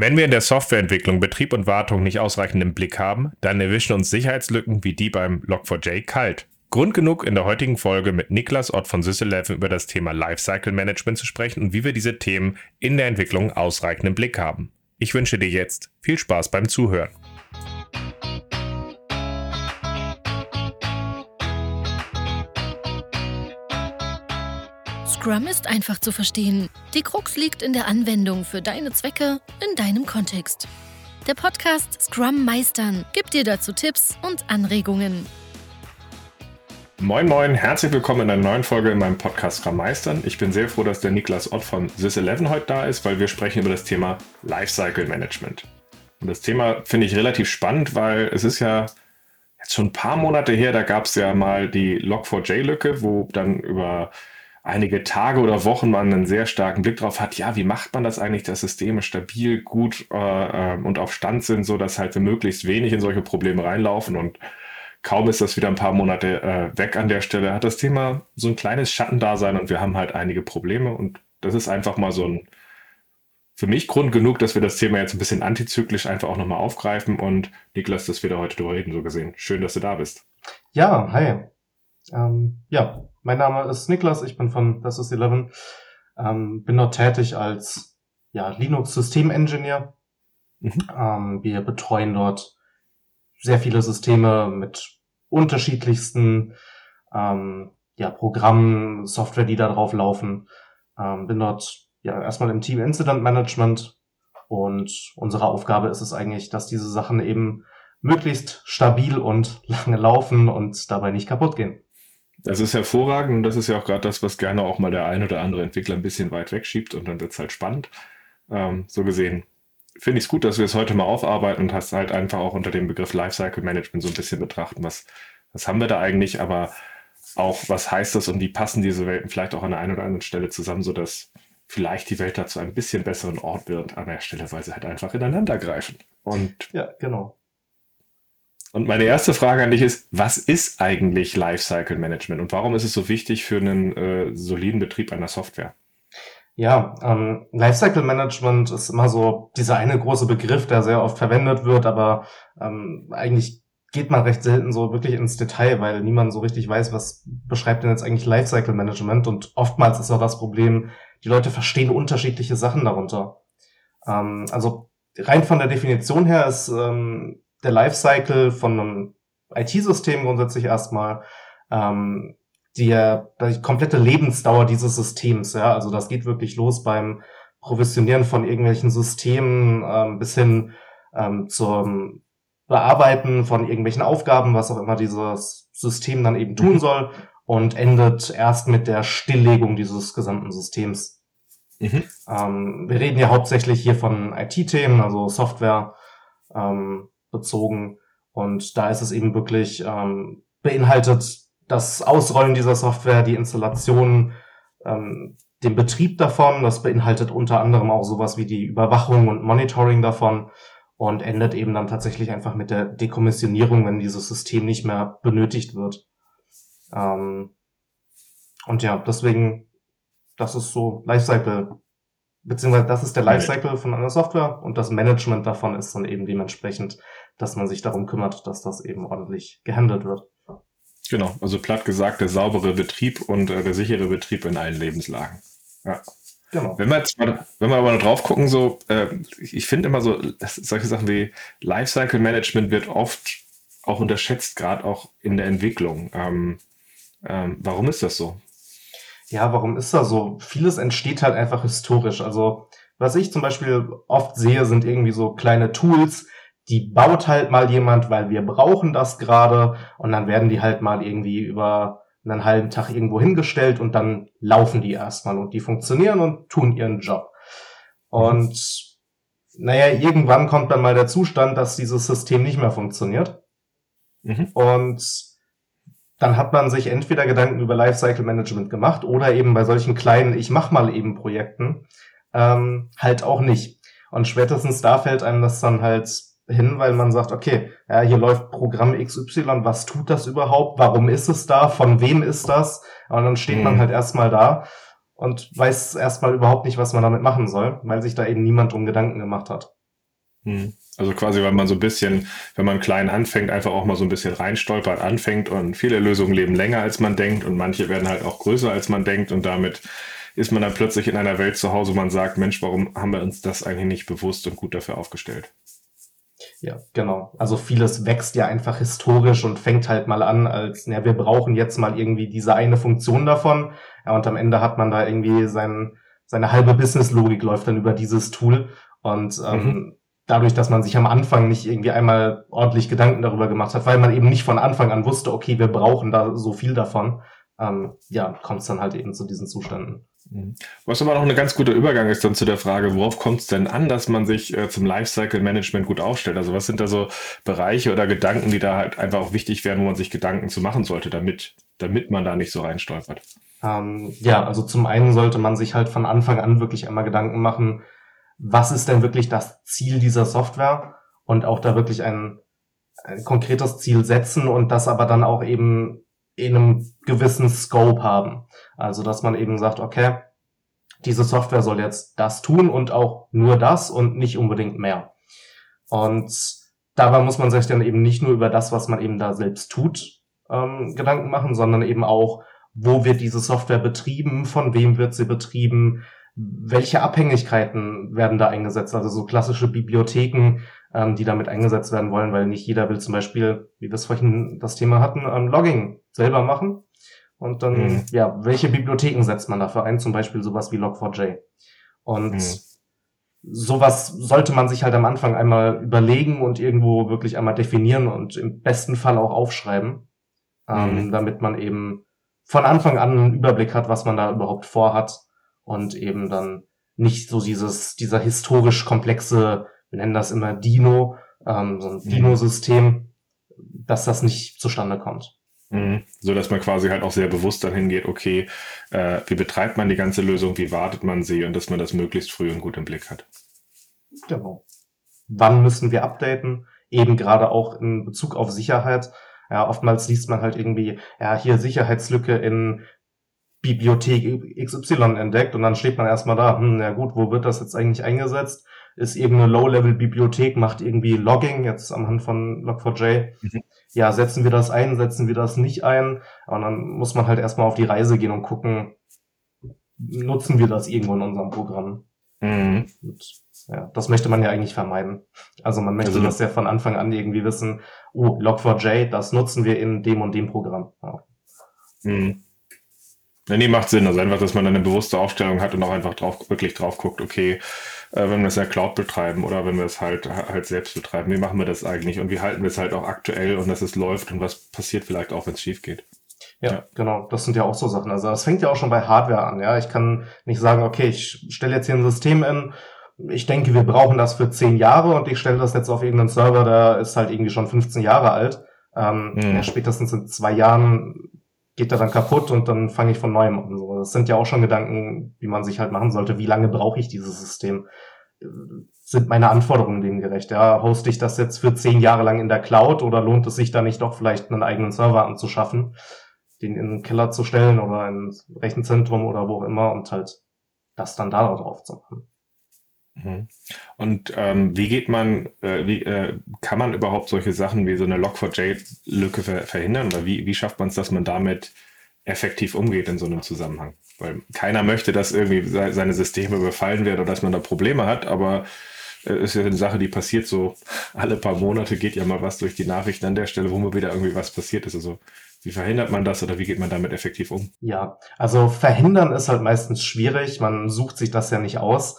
Wenn wir in der Softwareentwicklung Betrieb und Wartung nicht ausreichend im Blick haben, dann erwischen uns Sicherheitslücken wie die beim Log4j kalt. Grund genug, in der heutigen Folge mit Niklas Ott von Sys11 über das Thema Lifecycle Management zu sprechen und wie wir diese Themen in der Entwicklung ausreichend im Blick haben. Ich wünsche dir jetzt viel Spaß beim Zuhören. Scrum ist einfach zu verstehen. Die Krux liegt in der Anwendung für deine Zwecke in deinem Kontext. Der Podcast Scrum Meistern gibt dir dazu Tipps und Anregungen. Moin Moin, herzlich willkommen in einer neuen Folge in meinem Podcast Scrum Meistern. Ich bin sehr froh, dass der Niklas Ott von Sys11 heute da ist, weil wir sprechen über das Thema Lifecycle Management. Und das Thema finde ich relativ spannend, weil es ist ja jetzt schon ein paar Monate her, da gab es ja mal die Log4j-Lücke, wo dann über einige Tage oder Wochen man einen sehr starken Blick drauf hat, ja, wie macht man das eigentlich, dass Systeme stabil, gut äh, ähm, und auf Stand sind, so dass halt möglichst wenig in solche Probleme reinlaufen und kaum ist das wieder ein paar Monate äh, weg an der Stelle, hat das Thema so ein kleines Schattendasein und wir haben halt einige Probleme und das ist einfach mal so ein für mich Grund genug, dass wir das Thema jetzt ein bisschen antizyklisch einfach auch nochmal aufgreifen und Niklas, dass wir da heute drüber reden, so gesehen. Schön, dass du da bist. Ja, hi. Ähm, ja, mein Name ist Niklas, ich bin von Das ist 11, ähm, bin dort tätig als ja, Linux-System-Engineer. Mhm. Ähm, wir betreuen dort sehr viele Systeme mit unterschiedlichsten ähm, ja, Programmen, Software, die da drauf laufen. Ähm, bin dort ja erstmal im Team Incident Management und unsere Aufgabe ist es eigentlich, dass diese Sachen eben möglichst stabil und lange laufen und dabei nicht kaputt gehen. Das ist hervorragend und das ist ja auch gerade das, was gerne auch mal der ein oder andere Entwickler ein bisschen weit wegschiebt und dann wird es halt spannend. Ähm, so gesehen finde ich es gut, dass wir es heute mal aufarbeiten und hast halt einfach auch unter dem Begriff Lifecycle Management so ein bisschen betrachten, was, was haben wir da eigentlich, aber auch was heißt das und wie passen diese Welten vielleicht auch an der einen oder anderen Stelle zusammen, sodass vielleicht die Welt dazu ein bisschen besseren Ort wird an der Stelle, weil sie halt einfach ineinander greifen. Und ja, genau. Und meine erste Frage an dich ist, was ist eigentlich Lifecycle Management und warum ist es so wichtig für einen äh, soliden Betrieb einer Software? Ja, ähm, Lifecycle Management ist immer so dieser eine große Begriff, der sehr oft verwendet wird, aber ähm, eigentlich geht man recht selten so wirklich ins Detail, weil niemand so richtig weiß, was beschreibt denn jetzt eigentlich Lifecycle Management und oftmals ist auch das Problem, die Leute verstehen unterschiedliche Sachen darunter. Ähm, also rein von der Definition her ist ähm, der Lifecycle von einem IT-System grundsätzlich erstmal ähm, die, die komplette Lebensdauer dieses Systems. Ja, also das geht wirklich los beim Provisionieren von irgendwelchen Systemen ähm, bis hin ähm, zum Bearbeiten von irgendwelchen Aufgaben, was auch immer dieses System dann eben tun mhm. soll und endet erst mit der Stilllegung dieses gesamten Systems. Mhm. Ähm, wir reden ja hauptsächlich hier von IT-Themen, also Software, ähm, bezogen. Und da ist es eben wirklich ähm, beinhaltet das Ausrollen dieser Software, die Installation, ähm, den Betrieb davon. Das beinhaltet unter anderem auch sowas wie die Überwachung und Monitoring davon und endet eben dann tatsächlich einfach mit der Dekommissionierung, wenn dieses System nicht mehr benötigt wird. Ähm, und ja, deswegen, das ist so Lifecycle beziehungsweise das ist der Lifecycle von einer Software und das Management davon ist dann eben dementsprechend, dass man sich darum kümmert, dass das eben ordentlich gehandelt wird. Genau, also platt gesagt, der saubere Betrieb und äh, der sichere Betrieb in allen Lebenslagen. Ja. Genau. Wenn wir jetzt mal, wenn wir aber noch drauf gucken, so, äh, ich finde immer so, solche Sachen wie Lifecycle Management wird oft auch unterschätzt, gerade auch in der Entwicklung. Ähm, ähm, warum ist das so? Ja, warum ist das so? Vieles entsteht halt einfach historisch. Also, was ich zum Beispiel oft sehe, sind irgendwie so kleine Tools, die baut halt mal jemand, weil wir brauchen das gerade und dann werden die halt mal irgendwie über einen halben Tag irgendwo hingestellt und dann laufen die erstmal und die funktionieren und tun ihren Job. Und naja, irgendwann kommt dann mal der Zustand, dass dieses System nicht mehr funktioniert. Mhm. Und dann hat man sich entweder Gedanken über Lifecycle Management gemacht oder eben bei solchen kleinen Ich mach mal eben Projekten ähm, halt auch nicht. Und spätestens da fällt einem das dann halt hin, weil man sagt, okay, ja, hier läuft Programm XY, was tut das überhaupt? Warum ist es da? Von wem ist das? Und dann steht mhm. man halt erstmal da und weiß erstmal überhaupt nicht, was man damit machen soll, weil sich da eben niemand drum Gedanken gemacht hat. Hm. Also quasi, weil man so ein bisschen, wenn man klein anfängt, einfach auch mal so ein bisschen reinstolpert, anfängt und viele Lösungen leben länger als man denkt und manche werden halt auch größer als man denkt und damit ist man dann plötzlich in einer Welt zu Hause, wo man sagt, Mensch, warum haben wir uns das eigentlich nicht bewusst und gut dafür aufgestellt? Ja, genau. Also vieles wächst ja einfach historisch und fängt halt mal an als, ja, wir brauchen jetzt mal irgendwie diese eine Funktion davon. Ja, und am Ende hat man da irgendwie sein, seine halbe Business-Logik läuft dann über dieses Tool. Und ähm, mhm. Dadurch, dass man sich am Anfang nicht irgendwie einmal ordentlich Gedanken darüber gemacht hat, weil man eben nicht von Anfang an wusste, okay, wir brauchen da so viel davon, ähm, ja, kommt es dann halt eben zu diesen Zuständen. Mhm. Was aber noch ein ganz guter Übergang ist dann zu der Frage, worauf kommt es denn an, dass man sich äh, zum Lifecycle Management gut aufstellt? Also was sind da so Bereiche oder Gedanken, die da halt einfach auch wichtig wären, wo man sich Gedanken zu machen sollte, damit, damit man da nicht so reinstolpert? Ähm, ja, also zum einen sollte man sich halt von Anfang an wirklich einmal Gedanken machen, was ist denn wirklich das Ziel dieser Software und auch da wirklich ein, ein konkretes Ziel setzen und das aber dann auch eben in einem gewissen Scope haben. Also, dass man eben sagt, okay, diese Software soll jetzt das tun und auch nur das und nicht unbedingt mehr. Und dabei muss man sich dann eben nicht nur über das, was man eben da selbst tut, ähm, Gedanken machen, sondern eben auch, wo wird diese Software betrieben, von wem wird sie betrieben, welche Abhängigkeiten werden da eingesetzt, also so klassische Bibliotheken, ähm, die damit eingesetzt werden wollen, weil nicht jeder will zum Beispiel, wie wir es vorhin das Thema hatten, ähm, Logging selber machen. Und dann, mhm. ja, welche Bibliotheken setzt man dafür ein? Zum Beispiel sowas wie Log4j. Und mhm. sowas sollte man sich halt am Anfang einmal überlegen und irgendwo wirklich einmal definieren und im besten Fall auch aufschreiben, ähm, mhm. damit man eben von Anfang an einen Überblick hat, was man da überhaupt vorhat und eben dann nicht so dieses, dieser historisch komplexe, wir nennen das immer Dino, ähm, so ein mhm. Dino-System, dass das nicht zustande kommt. Mhm. So dass man quasi halt auch sehr bewusst dann hingeht, okay, äh, wie betreibt man die ganze Lösung, wie wartet man sie und dass man das möglichst früh und gut im Blick hat. Genau. Wann müssen wir updaten? Eben gerade auch in Bezug auf Sicherheit. Ja, oftmals liest man halt irgendwie, ja, hier Sicherheitslücke in Bibliothek XY entdeckt und dann steht man erstmal da, hm, ja gut, wo wird das jetzt eigentlich eingesetzt? Ist eben eine Low-Level-Bibliothek, macht irgendwie Logging, jetzt am Hand von Log4j. Mhm ja, setzen wir das ein, setzen wir das nicht ein? Und dann muss man halt erstmal auf die Reise gehen und gucken, nutzen wir das irgendwo in unserem Programm? Mhm. Und, ja, das möchte man ja eigentlich vermeiden. Also man möchte also, das ja von Anfang an irgendwie wissen, oh, Log4j, das nutzen wir in dem und dem Programm. Ja. Mhm. Nee, macht Sinn. Also einfach, dass man eine bewusste Aufstellung hat und auch einfach drauf, wirklich drauf guckt, okay, äh, wenn wir es ja Cloud betreiben oder wenn wir es halt halt selbst betreiben, wie machen wir das eigentlich und wie halten wir es halt auch aktuell und dass es läuft und was passiert vielleicht auch, wenn es schief geht. Ja, ja, genau. Das sind ja auch so Sachen. Also das fängt ja auch schon bei Hardware an. Ja, ich kann nicht sagen, okay, ich stelle jetzt hier ein System in. Ich denke, wir brauchen das für zehn Jahre und ich stelle das jetzt auf irgendeinen Server, der ist halt irgendwie schon 15 Jahre alt. Ähm, mhm. ja, spätestens in zwei Jahren geht er dann kaputt und dann fange ich von neuem an. So, das sind ja auch schon Gedanken, die man sich halt machen sollte. Wie lange brauche ich dieses System? Sind meine Anforderungen dem gerecht? Ja, hoste ich das jetzt für zehn Jahre lang in der Cloud oder lohnt es sich da nicht doch vielleicht einen eigenen Server anzuschaffen, den in den Keller zu stellen oder ins Rechenzentrum oder wo auch immer und halt das dann da drauf zu machen? Mhm. Und ähm, wie geht man, äh, wie äh, kann man überhaupt solche Sachen wie so eine Log4j-Lücke ver verhindern? Oder wie, wie schafft man es, dass man damit effektiv umgeht in so einem Zusammenhang? Weil keiner möchte, dass irgendwie seine Systeme überfallen werden oder dass man da Probleme hat, aber es äh, ist ja eine Sache, die passiert so alle paar Monate, geht ja mal was durch die Nachrichten an der Stelle, wo mal wieder irgendwie was passiert ist. Also wie verhindert man das oder wie geht man damit effektiv um? Ja, also verhindern ist halt meistens schwierig. Man sucht sich das ja nicht aus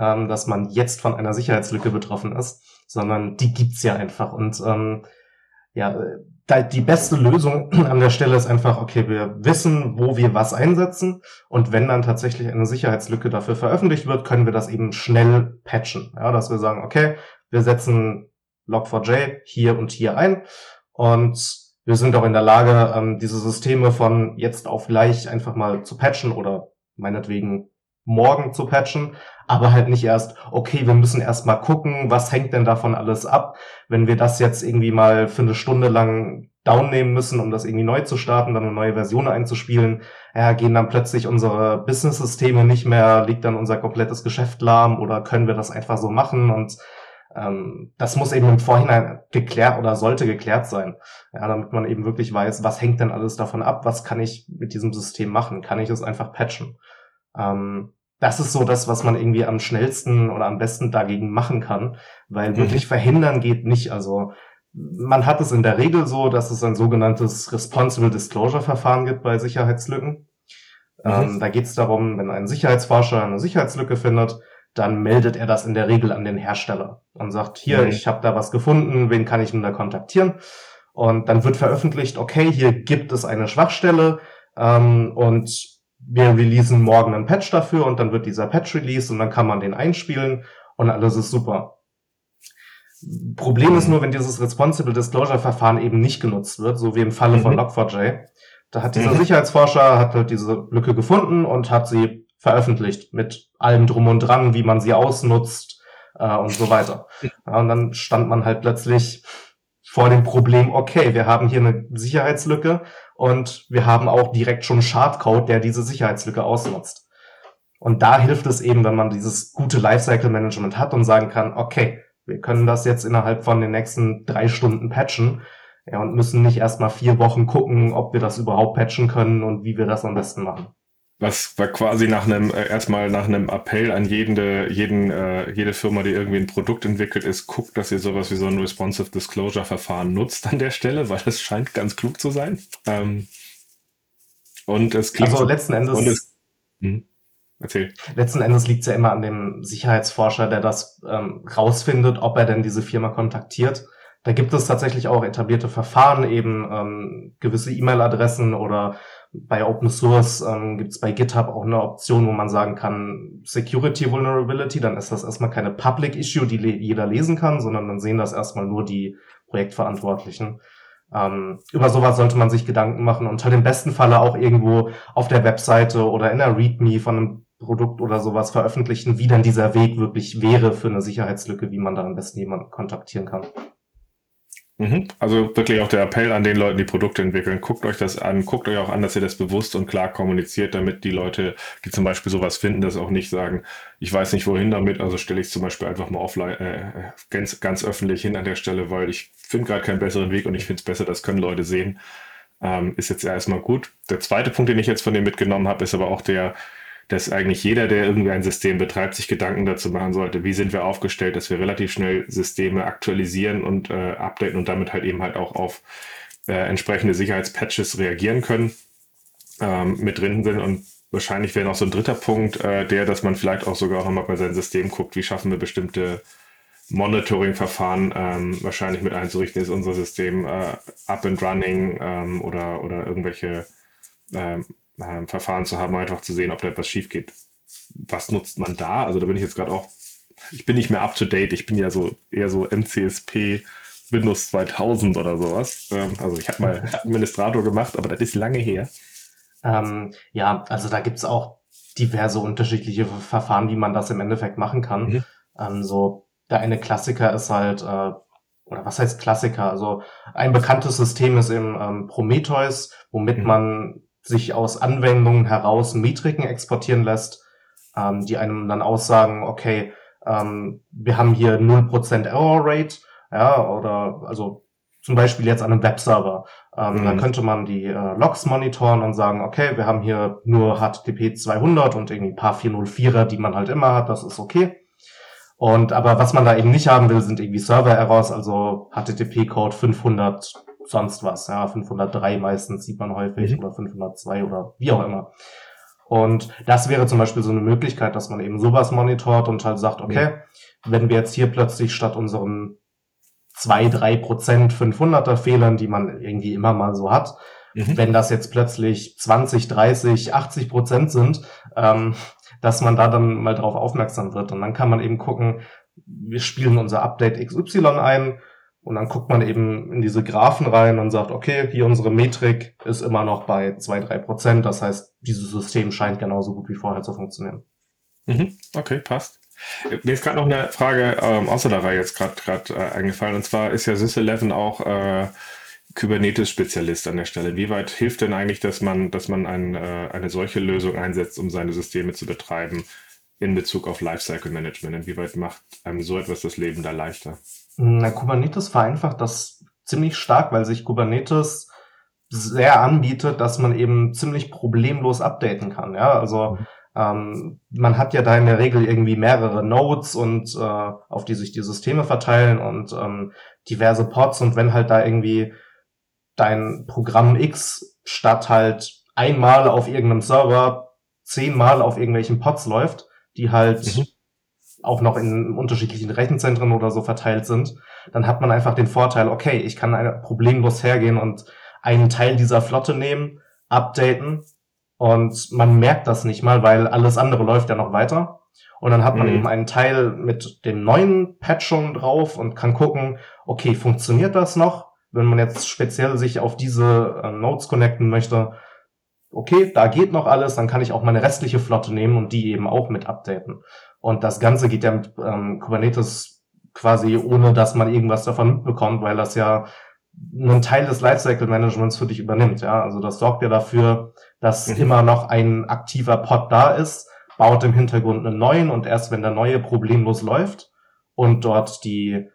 ähm, dass man jetzt von einer Sicherheitslücke betroffen ist, sondern die gibt's ja einfach. Und ähm, ja, die beste Lösung an der Stelle ist einfach, okay, wir wissen, wo wir was einsetzen und wenn dann tatsächlich eine Sicherheitslücke dafür veröffentlicht wird, können wir das eben schnell patchen. Ja, dass wir sagen, okay, wir setzen Log4j hier und hier ein und wir sind auch in der Lage, ähm, diese Systeme von jetzt auf gleich einfach mal zu patchen oder meinetwegen morgen zu patchen, aber halt nicht erst, okay, wir müssen erst mal gucken, was hängt denn davon alles ab. Wenn wir das jetzt irgendwie mal für eine Stunde lang down nehmen müssen, um das irgendwie neu zu starten, dann eine neue Version einzuspielen, ja, gehen dann plötzlich unsere Business-Systeme nicht mehr, liegt dann unser komplettes Geschäft lahm oder können wir das einfach so machen und Ähm, das muss eben im Vorhinein geklärt oder sollte geklärt sein, ja, damit man eben wirklich weiß, was hängt denn alles davon ab, was kann ich mit diesem System machen, kann ich es einfach patchen. Ähm, das ist so das, was man irgendwie am schnellsten oder am besten dagegen machen kann, weil mhm. wirklich verhindern geht nicht. Also man hat es in der Regel so, dass es ein sogenanntes Responsible Disclosure Verfahren gibt bei Sicherheitslücken. Mhm. Ähm, da geht es darum, wenn ein Sicherheitsforscher eine Sicherheitslücke findet, dann meldet er das in der Regel an den Hersteller und sagt, hier, mhm. ich habe da was gefunden, wen kann ich denn da kontaktieren? Und dann wird veröffentlicht, okay, hier gibt es eine Schwachstelle ähm, und wir releasen morgen einen Patch dafür und dann wird dieser Patch released und dann kann man den einspielen und alles ist super. Problem ist mhm. nur, wenn dieses Responsible Disclosure Verfahren eben nicht genutzt wird, so wie im Falle mhm. von Log4j. Da hat dieser mhm. Sicherheitsforscher hat halt diese Lücke gefunden und hat sie veröffentlicht mit allem drum und dran, wie man sie ausnutzt äh, und so weiter. Ja, und dann stand man halt plötzlich vor dem Problem, okay, wir haben hier eine Sicherheitslücke und wir haben auch direkt schon Schadcode, der diese Sicherheitslücke ausnutzt. Und da hilft es eben, wenn man dieses gute Lifecycle Management hat und sagen kann, okay, wir können das jetzt innerhalb von den nächsten drei Stunden patchen. Ja, und müssen nicht erstmal vier Wochen gucken, ob wir das überhaupt patchen können und wie wir das am besten machen. Was war quasi nach einem, äh, erstmal nach einem Appell an jede, jeden, äh, jede Firma, die irgendwie ein Produkt entwickelt ist, guckt, dass ihr sowas wie so ein Responsive Disclosure Verfahren nutzt an der Stelle, weil es scheint ganz klug zu sein. Ähm, und es klingt. Also letzten Endes. Und es, hm? Erzähl. Letzten Endes liegt es ja immer an dem Sicherheitsforscher, der das ähm, rausfindet, ob er denn diese Firma kontaktiert. Da gibt es tatsächlich auch etablierte Verfahren, eben ähm, gewisse E-Mail-Adressen oder bei Open Source ähm, gibt es bei GitHub auch eine Option, wo man sagen kann, Security Vulnerability, dann ist das erstmal keine Public Issue, die le jeder lesen kann, sondern dann sehen das erstmal nur die Projektverantwortlichen. Ähm, über sowas sollte man sich Gedanken machen und halt im besten Falle auch irgendwo auf der Webseite oder in der README von einem Produkt oder sowas veröffentlichen, wie dann dieser Weg wirklich wäre für eine Sicherheitslücke, wie man da am besten jemanden kontaktieren kann. Mhm. Also wirklich auch der Appell an den Leuten, die Produkte entwickeln. Guckt euch das an, guckt euch auch an, dass ihr das bewusst und klar kommuniziert, damit die Leute, die zum Beispiel sowas finden, das auch nicht sagen, ich weiß nicht wohin damit, also stelle ich es zum Beispiel einfach mal offline, äh, ganz, ganz öffentlich hin an der Stelle, weil ich finde gerade keinen besseren Weg und ich finde es besser, das können Leute sehen. Ähm, ist jetzt erstmal gut. Der zweite Punkt, den ich jetzt von dem mitgenommen habe, ist aber auch der, dass eigentlich jeder, der irgendwie ein System betreibt, sich Gedanken dazu machen sollte, wie sind wir aufgestellt, dass wir relativ schnell Systeme aktualisieren und äh, updaten und damit halt eben halt auch auf äh, entsprechende Sicherheitspatches reagieren können, ähm, mit drin sind. Und wahrscheinlich wäre noch so ein dritter Punkt, äh, der, dass man vielleicht auch sogar nochmal bei seinem System guckt, wie schaffen wir bestimmte Monitoring-Verfahren ähm, wahrscheinlich mit einzurichten, ist unser System äh, up and running ähm, oder, oder irgendwelche ähm, äh, Verfahren zu haben, einfach zu sehen, ob da etwas schief geht. Was nutzt man da? Also da bin ich jetzt gerade auch, ich bin nicht mehr up to date, ich bin ja so eher so MCSP Windows 2000 oder sowas. Ähm, also ich habe mal Administrator gemacht, aber das ist lange her. Ähm, ja, also da gibt's auch diverse unterschiedliche Verfahren, wie man das im Endeffekt machen kann. Mhm. Ähm, so der eine Klassiker ist halt, äh, oder was heißt Klassiker? Also ein bekanntes System ist eben ähm, Prometheus, womit mhm. man sich aus Anwendungen heraus Metriken exportieren lässt, ähm, die einem dann aussagen, okay, ähm, wir haben hier 0% Error Rate, ja, oder also zum Beispiel jetzt an einem Webserver. Ähm, mhm. Dann könnte man die äh, Logs monitoren und sagen, okay, wir haben hier nur HTTP 200 und irgendwie ein paar 404er, die man halt immer hat, das ist okay. Und aber was man da eben nicht haben will, sind irgendwie Server-Errors, also HTTP-Code 500 sonst was. Ja, 503 meistens sieht man häufig mhm. oder 502 oder wie auch immer. Und das wäre zum Beispiel so eine Möglichkeit, dass man eben sowas monitort und halt sagt, okay, mhm. wenn wir jetzt hier plötzlich statt unseren zwei drei Prozent 500er Fehlern, die man irgendwie immer mal so hat, mhm. wenn das jetzt plötzlich 20, 30, 80 Prozent sind, ähm, dass man da dann mal drauf aufmerksam wird. Und dann kann man eben gucken, wir spielen unser Update XY ein, und dann guckt man eben in diese Graphen rein und sagt, okay, hier unsere Metrik ist immer noch bei zwei drei Prozent. Das heißt, dieses System scheint genauso gut wie vorher zu funktionieren. Mhm, okay, passt. Mir ist gerade noch eine Frage ähm, außer der Reihe jetzt gerade äh, eingefallen. Und zwar ist ja Sys11 auch äh, Kubernetes-Spezialist an der Stelle. Wie weit hilft denn eigentlich, dass man, dass man ein, äh, eine solche Lösung einsetzt, um seine Systeme zu betreiben? in Bezug auf Lifecycle Management? Inwieweit macht einem so etwas das Leben da leichter? Na, Kubernetes vereinfacht das ziemlich stark, weil sich Kubernetes sehr anbietet, dass man eben ziemlich problemlos updaten kann. Ja, also ähm, man hat ja da in der Regel irgendwie mehrere Nodes und äh, auf die sich die Systeme verteilen und ähm, diverse Pods und wenn halt da irgendwie dein Programm X statt halt einmal auf irgendeinem Server zehnmal auf irgendwelchen Pods läuft, die halt mhm. Auch noch in unterschiedlichen Rechenzentren oder so verteilt sind, dann hat man einfach den Vorteil, okay, ich kann problemlos hergehen und einen Teil dieser Flotte nehmen, updaten und man merkt das nicht mal, weil alles andere läuft ja noch weiter. Und dann hat man mhm. eben einen Teil mit dem neuen Patch schon drauf und kann gucken, okay, funktioniert das noch? Wenn man jetzt speziell sich auf diese äh, Nodes connecten möchte, okay, da geht noch alles, dann kann ich auch meine restliche Flotte nehmen und die eben auch mit updaten. Und das Ganze geht ja mit ähm, Kubernetes quasi ohne, dass man irgendwas davon mitbekommt, weil das ja einen Teil des Lifecycle Managements für dich übernimmt. Ja, also das sorgt ja dafür, dass mhm. immer noch ein aktiver Pod da ist, baut im Hintergrund einen neuen und erst wenn der neue problemlos läuft und dort die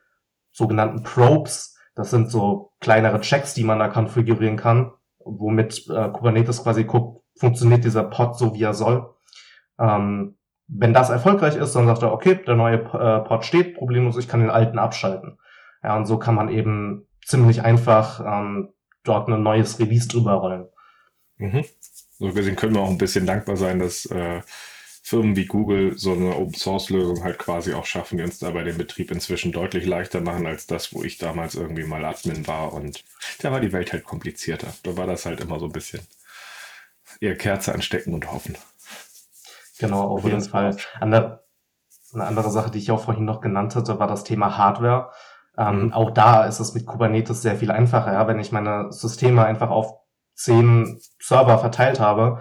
sogenannten Probes, das sind so kleinere Checks, die man da konfigurieren kann, womit äh, Kubernetes quasi guckt, funktioniert dieser Pod so, wie er soll. Ähm, wenn das erfolgreich ist, dann sagt er, okay, der neue äh, Pod steht, problemlos, ich kann den alten abschalten. Ja, und so kann man eben ziemlich einfach ähm, dort ein neues Release drüber rollen. Mhm. So gesehen können wir auch ein bisschen dankbar sein, dass äh, Firmen wie Google so eine Open Source Lösung halt quasi auch schaffen, die uns dabei den Betrieb inzwischen deutlich leichter machen als das, wo ich damals irgendwie mal Admin war und da war die Welt halt komplizierter. Da war das halt immer so ein bisschen eher Kerze anstecken und hoffen. Genau, auf jeden Fall. Eine andere Sache, die ich auch vorhin noch genannt hatte, war das Thema Hardware. Ähm, mhm. Auch da ist es mit Kubernetes sehr viel einfacher, ja? wenn ich meine Systeme einfach auf zehn Server verteilt habe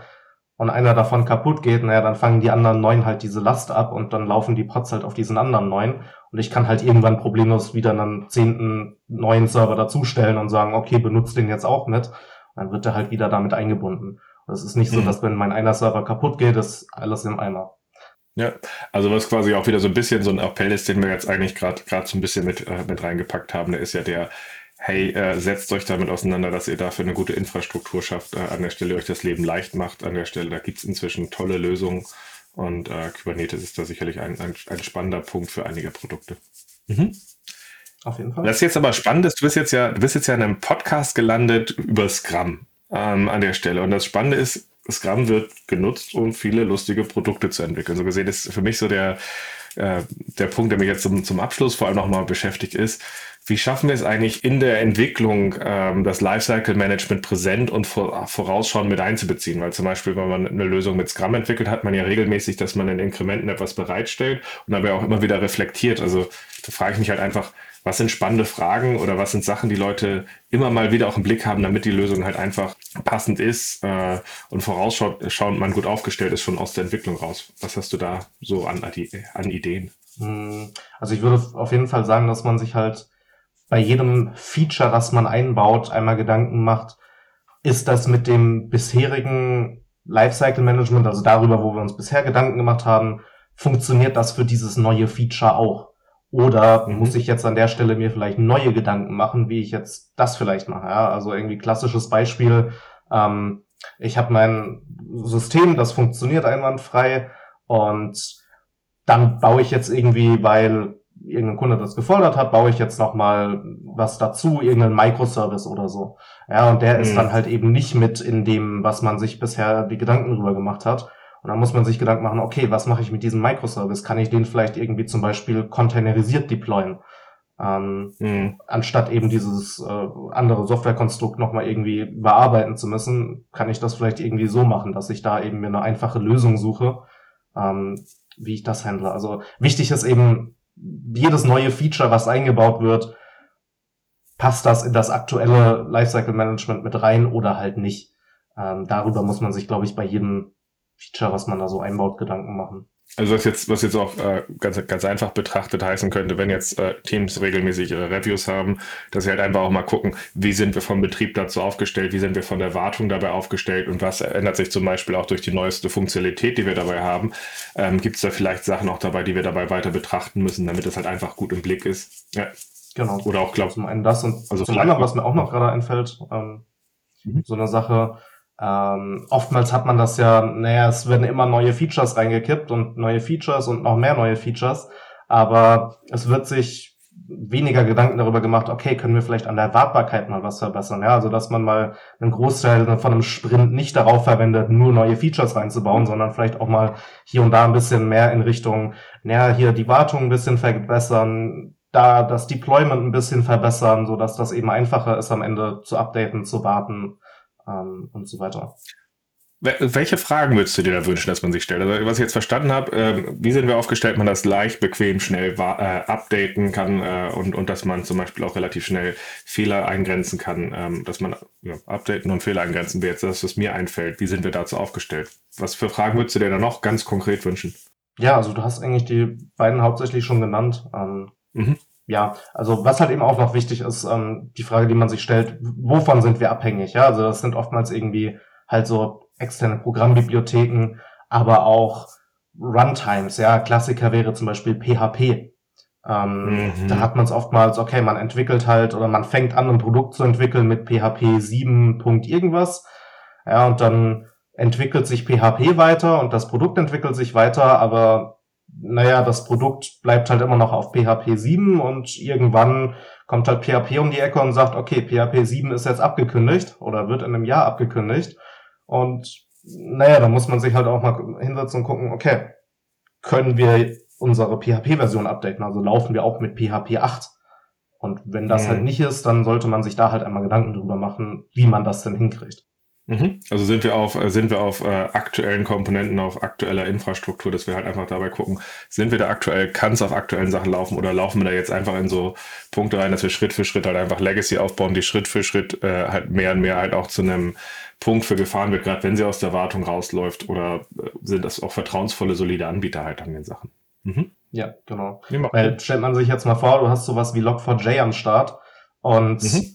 und einer davon kaputt geht, naja, dann fangen die anderen neun halt diese Last ab und dann laufen die Pods halt auf diesen anderen neun und ich kann halt irgendwann problemlos wieder einen zehnten neuen Server dazustellen und sagen, okay, benutzt den jetzt auch mit. Und dann wird er halt wieder damit eingebunden. Es ist nicht so, mhm. dass wenn mein einer Server kaputt geht, ist alles im Eimer. Ja, also was quasi auch wieder so ein bisschen so ein Appell ist, den wir jetzt eigentlich gerade gerade so ein bisschen mit, äh, mit reingepackt haben, der ist ja der, hey, äh, setzt euch damit auseinander, dass ihr dafür eine gute Infrastruktur schafft, äh, an der Stelle euch das Leben leicht macht, an der Stelle, da gibt's inzwischen tolle Lösungen und äh, Kubernetes ist da sicherlich ein, ein, ein spannender Punkt für einige Produkte. Mhm. Auf jeden Fall. Das ist jetzt aber spannend, du bist jetzt ja, du bist jetzt ja in einem Podcast gelandet über Scrum ähm, an der Stelle. Und das Spannende ist, Scrum wird genutzt, um viele lustige Produkte zu entwickeln. So gesehen ist für mich so der, äh, der Punkt, der mich jetzt zum, zum Abschluss vor allem nochmal beschäftigt, ist, wie schaffen wir es eigentlich in der Entwicklung, ähm, das Lifecycle Management präsent und vor, vorausschauend mit einzubeziehen? Weil zum Beispiel, wenn man eine Lösung mit Scrum entwickelt, hat man ja regelmäßig, dass man in Inkrementen etwas bereitstellt und dabei auch immer wieder reflektiert. Also da frage ich mich halt einfach, was sind spannende Fragen oder was sind Sachen, die Leute immer mal wieder auch im Blick haben, damit die Lösung halt einfach passend ist äh, und vorausschauend man gut aufgestellt ist schon aus der Entwicklung raus. Was hast du da so an, an Ideen? Hm, also ich würde auf jeden Fall sagen, dass man sich halt bei jedem Feature, das man einbaut, einmal Gedanken macht, ist das mit dem bisherigen Lifecycle Management, also darüber, wo wir uns bisher Gedanken gemacht haben, funktioniert das für dieses neue Feature auch? Oder muss ich jetzt an der Stelle mir vielleicht neue Gedanken machen, wie ich jetzt das vielleicht mache? Ja? Also irgendwie klassisches Beispiel. Ähm, ich habe mein System, das funktioniert einwandfrei und dann baue ich jetzt irgendwie, weil irgendein Kunde das gefordert hat, baue ich jetzt noch mal was dazu, irgendeinen Microservice oder so. Ja, und der mhm. ist dann halt eben nicht mit in dem, was man sich bisher die Gedanken drüber gemacht hat. Und dann muss man sich Gedanken machen, okay, was mache ich mit diesem Microservice? Kann ich den vielleicht irgendwie zum Beispiel containerisiert deployen? Ähm, mhm. Anstatt eben dieses äh, andere Softwarekonstrukt nochmal irgendwie bearbeiten zu müssen, kann ich das vielleicht irgendwie so machen, dass ich da eben mir eine einfache Lösung suche, ähm, wie ich das handle. Also wichtig ist eben, jedes neue Feature, was eingebaut wird, passt das in das aktuelle Lifecycle Management mit rein oder halt nicht. Ähm, darüber muss man sich, glaube ich, bei jedem Feature, was man da so einbaut, Gedanken machen. Also was jetzt, was jetzt auch äh, ganz, ganz einfach betrachtet heißen könnte, wenn jetzt äh, Teams regelmäßig ihre Reviews haben, dass sie halt einfach auch mal gucken, wie sind wir vom Betrieb dazu aufgestellt, wie sind wir von der Wartung dabei aufgestellt und was ändert sich zum Beispiel auch durch die neueste Funktionalität, die wir dabei haben. Ähm, Gibt es da vielleicht Sachen auch dabei, die wir dabei weiter betrachten müssen, damit es halt einfach gut im Blick ist. Ja. Genau. Oder auch glaubt. Zum einen das und also zum anderen, was mir auch noch gerade einfällt, ähm, mhm. so eine Sache, ähm, oftmals hat man das ja, naja, es werden immer neue Features reingekippt und neue Features und noch mehr neue Features, aber es wird sich weniger Gedanken darüber gemacht, okay, können wir vielleicht an der Wartbarkeit mal was verbessern, ja, also dass man mal einen Großteil von einem Sprint nicht darauf verwendet, nur neue Features reinzubauen, sondern vielleicht auch mal hier und da ein bisschen mehr in Richtung, naja, hier die Wartung ein bisschen verbessern, da das Deployment ein bisschen verbessern, so dass das eben einfacher ist, am Ende zu updaten, zu warten ähm, und so weiter. Welche Fragen würdest du dir da wünschen, dass man sich stellt? Also, was ich jetzt verstanden habe, äh, wie sind wir aufgestellt, man das leicht, bequem, schnell äh, updaten kann äh, und, und dass man zum Beispiel auch relativ schnell Fehler eingrenzen kann, ähm, dass man ja, updaten und Fehler eingrenzen wäre jetzt das, was mir einfällt. Wie sind wir dazu aufgestellt? Was für Fragen würdest du dir da noch ganz konkret wünschen? Ja, also du hast eigentlich die beiden hauptsächlich schon genannt. Ähm, mhm ja, also was halt eben auch noch wichtig ist, ähm, die Frage, die man sich stellt, wovon sind wir abhängig? Ja, also das sind oftmals irgendwie halt so externe Programmbibliotheken, aber auch Runtimes. Ja, Klassiker wäre zum Beispiel PHP. Ähm, mhm. Da hat man es oftmals, okay, man entwickelt halt oder man fängt an, ein Produkt zu entwickeln mit PHP 7. irgendwas. Ja, und dann entwickelt sich PHP weiter und das Produkt entwickelt sich weiter, aber naja, das Produkt bleibt halt immer noch auf PHP 7 und irgendwann kommt halt PHP um die Ecke und sagt, okay, PHP 7 ist jetzt abgekündigt oder wird in einem Jahr abgekündigt. Und naja, da muss man sich halt auch mal hinsetzen und gucken, okay, können wir unsere PHP-Version updaten? Also laufen wir auch mit PHP 8? Und wenn das mhm. halt nicht ist, dann sollte man sich da halt einmal Gedanken drüber machen, wie man das denn hinkriegt. Mhm. Also sind wir auf, äh, sind wir auf äh, aktuellen Komponenten, auf aktueller Infrastruktur, dass wir halt einfach dabei gucken, sind wir da aktuell, kann es auf aktuellen Sachen laufen oder laufen wir da jetzt einfach in so Punkte rein, dass wir Schritt für Schritt halt einfach Legacy aufbauen, die Schritt für Schritt äh, halt mehr und mehr halt auch zu einem Punkt für gefahren wird, gerade wenn sie aus der Wartung rausläuft oder äh, sind das auch vertrauensvolle, solide Anbieter halt an den Sachen. Mhm. Ja, genau. Weil stellt man sich jetzt mal vor, du hast sowas wie Log4j am Start und mhm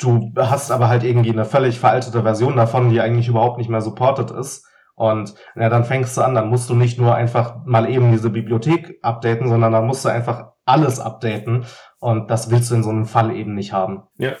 Du hast aber halt irgendwie eine völlig veraltete Version davon, die eigentlich überhaupt nicht mehr supported ist. Und ja, dann fängst du an, dann musst du nicht nur einfach mal eben diese Bibliothek updaten, sondern dann musst du einfach alles updaten. Und das willst du in so einem Fall eben nicht haben. Ja.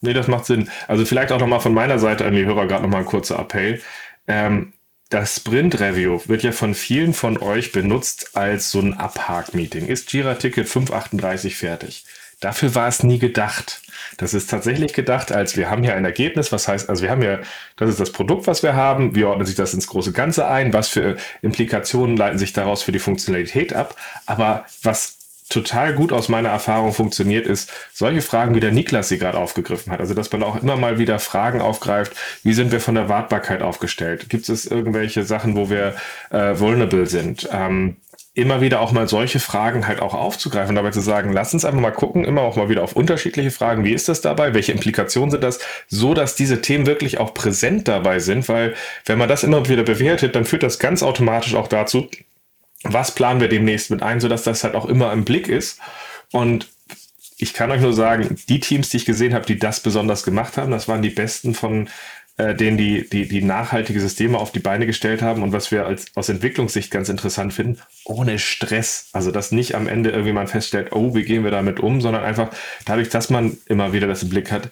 Nee, das macht Sinn. Also vielleicht auch nochmal von meiner Seite an die Hörer gerade nochmal ein kurzer Appell. Ähm, das Sprint-Review wird ja von vielen von euch benutzt als so ein Abhak-Meeting. Ist Jira Ticket 538 fertig? Dafür war es nie gedacht. Das ist tatsächlich gedacht, als wir haben hier ein Ergebnis, was heißt, also wir haben ja, das ist das Produkt, was wir haben, wie ordnet sich das ins große Ganze ein, was für Implikationen leiten sich daraus für die Funktionalität ab, aber was total gut aus meiner Erfahrung funktioniert, ist solche Fragen, wie der Niklas sie gerade aufgegriffen hat. Also, dass man auch immer mal wieder Fragen aufgreift, wie sind wir von der Wartbarkeit aufgestellt? Gibt es irgendwelche Sachen, wo wir äh, vulnerable sind? Ähm, immer wieder auch mal solche Fragen halt auch aufzugreifen, dabei zu sagen, lass uns einfach mal gucken, immer auch mal wieder auf unterschiedliche Fragen, wie ist das dabei, welche Implikationen sind das, so dass diese Themen wirklich auch präsent dabei sind, weil wenn man das immer wieder bewertet, dann führt das ganz automatisch auch dazu, was planen wir demnächst mit ein, sodass das halt auch immer im Blick ist. Und ich kann euch nur sagen, die Teams, die ich gesehen habe, die das besonders gemacht haben, das waren die besten von äh, denen die, die, die nachhaltige Systeme auf die Beine gestellt haben und was wir als, aus Entwicklungssicht ganz interessant finden, ohne Stress. Also, dass nicht am Ende irgendwie man feststellt, oh, wie gehen wir damit um, sondern einfach dadurch, dass man immer wieder das im Blick hat,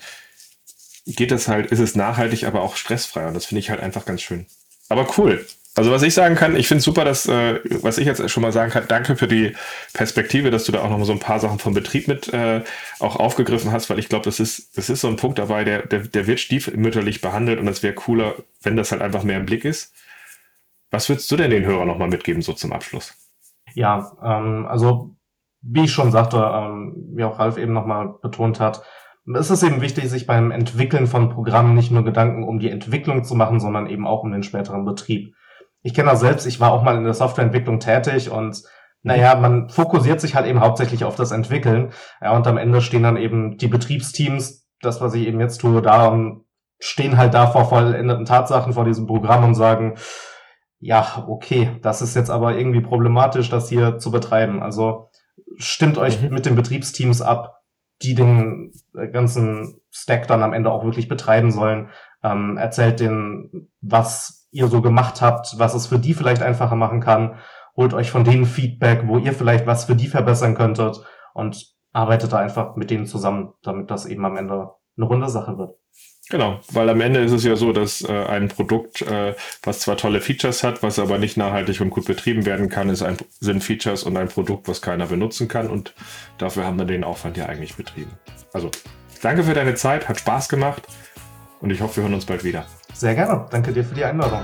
geht es halt, ist es nachhaltig, aber auch stressfrei. Und das finde ich halt einfach ganz schön. Aber cool. Also was ich sagen kann, ich finde super, dass, äh, was ich jetzt schon mal sagen kann, danke für die Perspektive, dass du da auch noch mal so ein paar Sachen vom Betrieb mit äh, auch aufgegriffen hast, weil ich glaube, das ist, das ist so ein Punkt dabei, der, der, der wird stiefmütterlich behandelt und es wäre cooler, wenn das halt einfach mehr im Blick ist. Was würdest du denn den Hörern noch mal mitgeben, so zum Abschluss? Ja, ähm, also wie ich schon sagte, ähm, wie auch Ralf eben noch mal betont hat, es ist eben wichtig, sich beim Entwickeln von Programmen nicht nur Gedanken um die Entwicklung zu machen, sondern eben auch um den späteren Betrieb ich kenne das selbst, ich war auch mal in der Softwareentwicklung tätig und naja, man fokussiert sich halt eben hauptsächlich auf das Entwickeln. Ja, und am Ende stehen dann eben die Betriebsteams, das, was ich eben jetzt tue, da und stehen halt da vor vollendeten Tatsachen vor diesem Programm und sagen, ja, okay, das ist jetzt aber irgendwie problematisch, das hier zu betreiben. Also stimmt euch mhm. mit den Betriebsteams ab, die den äh, ganzen Stack dann am Ende auch wirklich betreiben sollen. Ähm, erzählt denen, was ihr so gemacht habt, was es für die vielleicht einfacher machen kann. Holt euch von denen Feedback, wo ihr vielleicht was für die verbessern könntet und arbeitet da einfach mit denen zusammen, damit das eben am Ende eine runde Sache wird. Genau, weil am Ende ist es ja so, dass äh, ein Produkt, äh, was zwar tolle Features hat, was aber nicht nachhaltig und gut betrieben werden kann, ist ein, sind Features und ein Produkt, was keiner benutzen kann und dafür haben wir den Aufwand ja eigentlich betrieben. Also, danke für deine Zeit, hat Spaß gemacht und ich hoffe, wir hören uns bald wieder. Sehr gerne, danke dir für die Einladung.